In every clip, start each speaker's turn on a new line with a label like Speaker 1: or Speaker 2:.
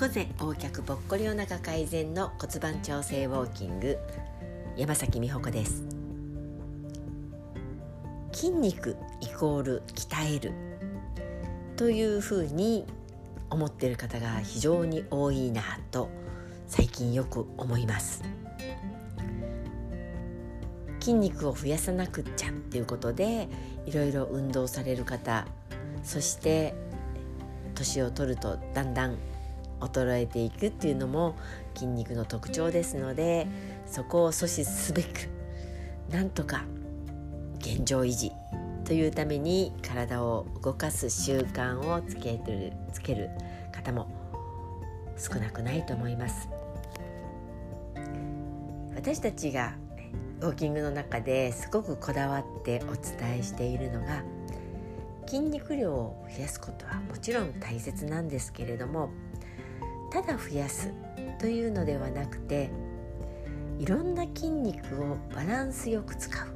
Speaker 1: 猫背横脚ぽっこりお腹改善の骨盤調整ウォーキング。山崎美穂子です。筋肉イコール鍛える。というふうに思っている方が非常に多いなと最近よく思います。筋肉を増やさなくっちゃっていうことでいろいろ運動される方そして年を取るとだんだん衰えていくっていうのも筋肉の特徴ですのでそこを阻止すべくなんとか現状維持というために体を動かす習慣をつけるつける方も少なくないと思います。私たちがウォーキングの中ですごくこだわってお伝えしているのが筋肉量を増やすことはもちろん大切なんですけれどもただ増やすというのではなくていろんな筋肉をバランスよく使う。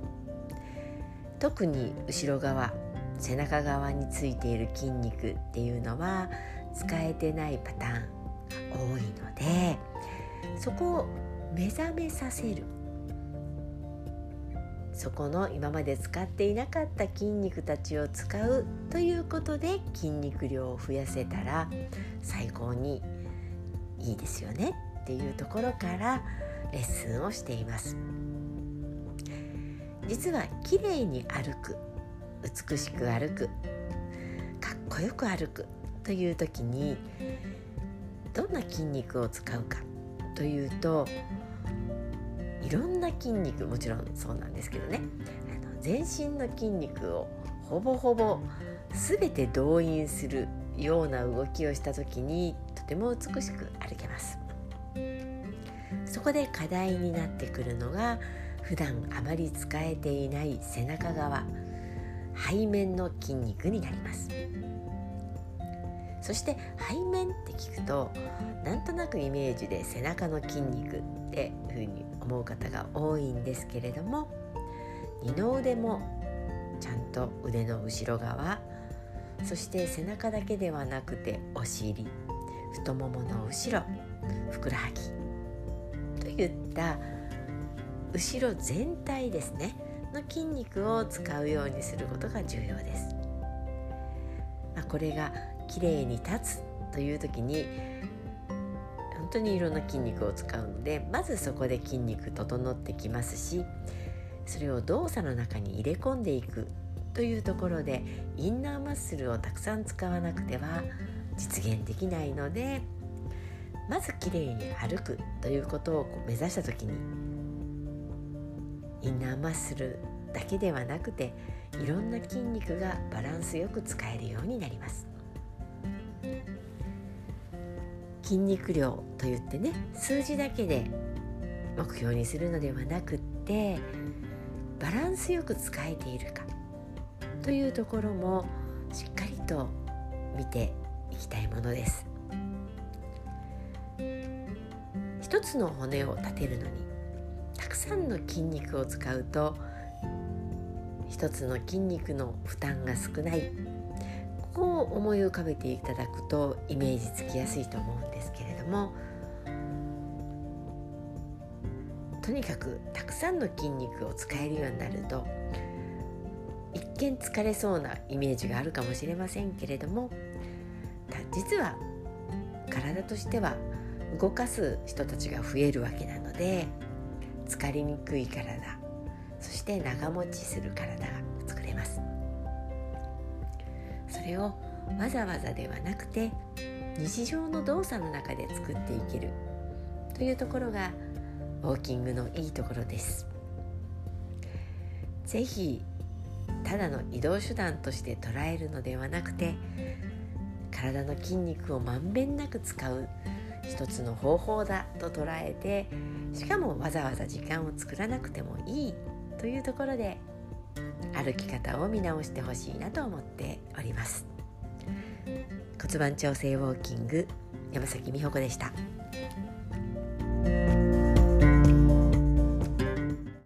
Speaker 1: 特に後ろ側背中側についている筋肉っていうのは使えてないパターンが多いのでそこを目覚めさせる。そこの今まで使っていなかった筋肉たちを使うということで筋肉量を増やせたら最高にいいですよね。っていうところからレッスンをしています。実は綺麗に歩く美しく歩くかっこよく歩くという時にどんな筋肉を使うかというといろんな筋肉もちろんそうなんですけどね。あの全身の筋肉をほぼほぼ全て動員するような動きをした時にても美しく歩けます。そこで課題になってくるのが普段あまり使えていない背中側背面の筋肉になります。そして背面って聞くとなんとなくイメージで背中の筋肉っていうふうに思う方が多いんですけれども二の腕もちゃんと腕の後ろ側そして背中だけではなくてお尻太ももの後ろふくらはぎといった後ろ全体ですねの筋肉を使うようにすることが重要です。まあ、これが綺麗に立つという時に本当にいろんな筋肉を使うのでまずそこで筋肉整ってきますしそれを動作の中に入れ込んでいくというところでインナーマッスルをたくさん使わなくては実現できないのでまずきれいに歩くということを目指した時にインナーマッスルだけではなくていろんな筋肉がバランスよく使えるようになります。筋肉量といってね数字だけで目標にするのではなくってバランスよく使えているかというところもしっかりと見ていきたいものです。一つの骨を立てるのにたくさんの筋肉を使うと一つの筋肉の負担が少ない。ここを思い浮かべていただくとイメージつきやすいと思うんですけれどもとにかくたくさんの筋肉を使えるようになると一見疲れそうなイメージがあるかもしれませんけれども実は体としては動かす人たちが増えるわけなので疲れにくい体そして長持ちする体が作れます。それをわざわざではなくて日常の動作の中で作っていけるというところがウォーキングのいいところです。ぜひただの移動手段として捉えるのではなくて体の筋肉をまんべんなく使う一つの方法だと捉えてしかもわざわざ時間を作らなくてもいいというところで歩き方を見直してほしいなと思っております骨盤調整ウォーキング山崎美穂子でした。